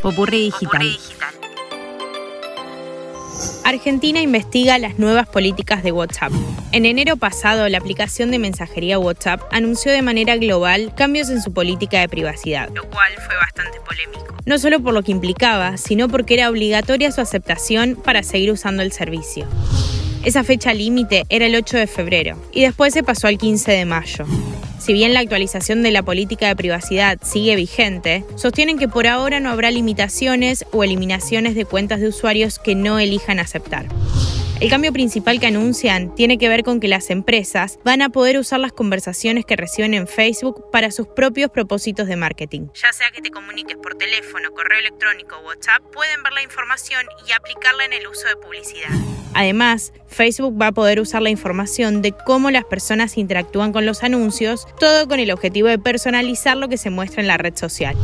Popurrí digital. Argentina investiga las nuevas políticas de WhatsApp. En enero pasado, la aplicación de mensajería WhatsApp anunció de manera global cambios en su política de privacidad, lo cual fue bastante polémico. No solo por lo que implicaba, sino porque era obligatoria su aceptación para seguir usando el servicio. Esa fecha límite era el 8 de febrero y después se pasó al 15 de mayo. Si bien la actualización de la política de privacidad sigue vigente, sostienen que por ahora no habrá limitaciones o eliminaciones de cuentas de usuarios que no elijan aceptar. El cambio principal que anuncian tiene que ver con que las empresas van a poder usar las conversaciones que reciben en Facebook para sus propios propósitos de marketing. Ya sea que te comuniques por teléfono, correo electrónico o WhatsApp, pueden ver la información y aplicarla en el uso de publicidad. Además, Facebook va a poder usar la información de cómo las personas interactúan con los anuncios, todo con el objetivo de personalizar lo que se muestra en la red social.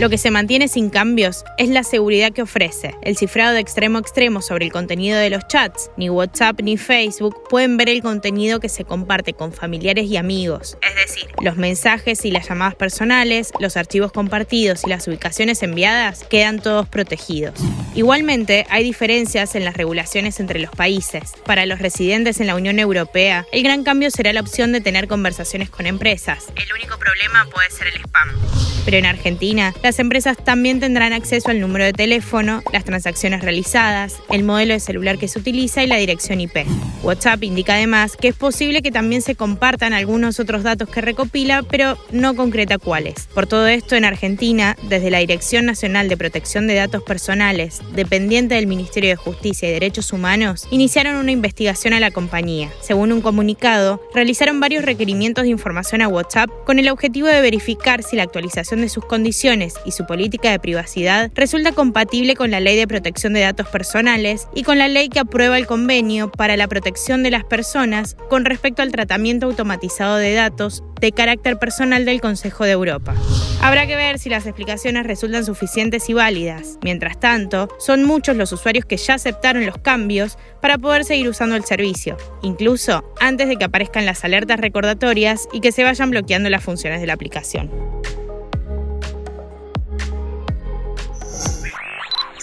Lo que se mantiene sin cambios es la seguridad que ofrece. El cifrado de extremo a extremo sobre el contenido de los chats. Ni WhatsApp ni Facebook pueden ver el contenido que se comparte con familiares y amigos. Es decir, los mensajes y las llamadas personales, los archivos compartidos y las ubicaciones enviadas quedan todos protegidos. Igualmente, hay diferencias en las regulaciones entre los países. Para los residentes en la Unión Europea, el gran cambio será la opción de tener conversaciones con empresas. El único problema puede ser el spam. Pero en Argentina, las empresas también tendrán acceso al número de teléfono, las transacciones realizadas, el modelo de celular que se utiliza y la dirección IP. WhatsApp indica además que es posible que también se compartan algunos otros datos que recopila, pero no concreta cuáles. Por todo esto, en Argentina, desde la Dirección Nacional de Protección de Datos Personales, dependiente del Ministerio de Justicia y Derechos Humanos, iniciaron una investigación a la compañía. Según un comunicado, realizaron varios requerimientos de información a WhatsApp con el objetivo de verificar si la actualización de sus condiciones y su política de privacidad resulta compatible con la Ley de Protección de Datos Personales y con la ley que aprueba el convenio para la protección de las personas con respecto al tratamiento automatizado de datos de carácter personal del Consejo de Europa. Habrá que ver si las explicaciones resultan suficientes y válidas. Mientras tanto, son muchos los usuarios que ya aceptaron los cambios para poder seguir usando el servicio, incluso antes de que aparezcan las alertas recordatorias y que se vayan bloqueando las funciones de la aplicación.